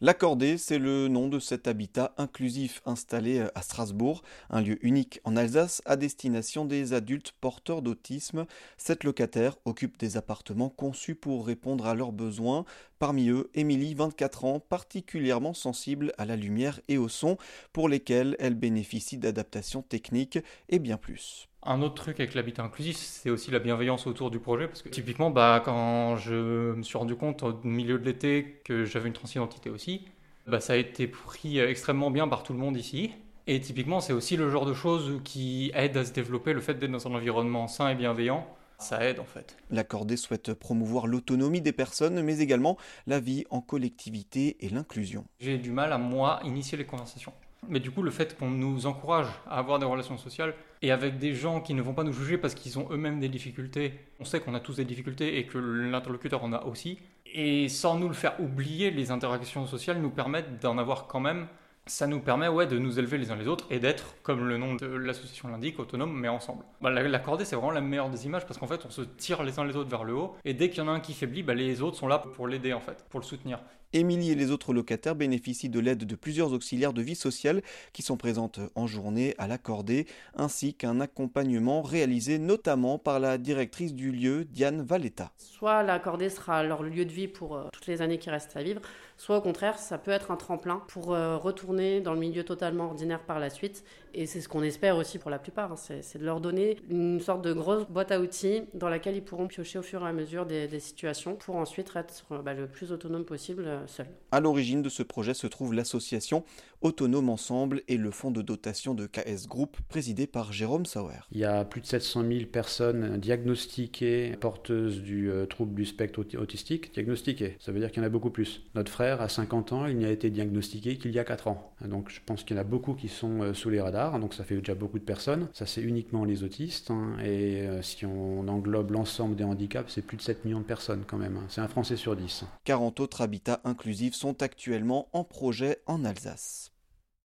L'accordé, c'est le nom de cet habitat inclusif installé à Strasbourg, un lieu unique en Alsace à destination des adultes porteurs d'autisme. Sept locataires occupent des appartements conçus pour répondre à leurs besoins. Parmi eux, Émilie, 24 ans, particulièrement sensible à la lumière et au son, pour lesquels elle bénéficie d'adaptations techniques et bien plus. Un autre truc avec l'habitat inclusif, c'est aussi la bienveillance autour du projet. Parce que typiquement, bah, quand je me suis rendu compte au milieu de l'été que j'avais une transidentité aussi, bah, ça a été pris extrêmement bien par tout le monde ici. Et typiquement, c'est aussi le genre de choses qui aide à se développer, le fait d'être dans un environnement sain et bienveillant. Ça aide en fait. L'accordé souhaite promouvoir l'autonomie des personnes, mais également la vie en collectivité et l'inclusion. J'ai du mal à moi initier les conversations. Mais du coup, le fait qu'on nous encourage à avoir des relations sociales et avec des gens qui ne vont pas nous juger parce qu'ils ont eux-mêmes des difficultés, on sait qu'on a tous des difficultés et que l'interlocuteur en a aussi, et sans nous le faire oublier, les interactions sociales nous permettent d'en avoir quand même. Ça nous permet ouais, de nous élever les uns les autres et d'être, comme le nom de l'association l'indique, autonome mais ensemble. Bah, L'accordé, c'est vraiment la meilleure des images parce qu'en fait, on se tire les uns les autres vers le haut et dès qu'il y en a un qui faiblit, bah, les autres sont là pour l'aider en fait, pour le soutenir. Émilie et les autres locataires bénéficient de l'aide de plusieurs auxiliaires de vie sociale qui sont présentes en journée à l'accordé, ainsi qu'un accompagnement réalisé notamment par la directrice du lieu, Diane Valletta. Soit l'accordé sera leur lieu de vie pour euh, toutes les années qui restent à vivre, soit au contraire, ça peut être un tremplin pour euh, retourner dans le milieu totalement ordinaire par la suite. Et c'est ce qu'on espère aussi pour la plupart, hein. c'est de leur donner une sorte de grosse boîte à outils dans laquelle ils pourront piocher au fur et à mesure des, situations pour ensuite être bah, le plus autonome possible seul. À l'origine de ce projet se trouve l'association Autonome Ensemble et le fonds de dotation de KS Group présidé par Jérôme Sauer. Il y a plus de 700 000 personnes diagnostiquées porteuses du euh, trouble du spectre autistique. Diagnostiquées, ça veut dire qu'il y en a beaucoup plus. Notre frère, à 50 ans, il n'y a été diagnostiqué qu'il y a 4 ans. Donc je pense qu'il y en a beaucoup qui sont euh, sous les radars, donc ça fait déjà beaucoup de personnes. Ça c'est uniquement les autistes, hein. et euh, si on englobe l'ensemble des handicaps, c'est plus de 7 millions de personnes quand même. Hein. C'est un Français sur 10. 40 autres habitats inclusifs sont actuellement en projet en Alsace.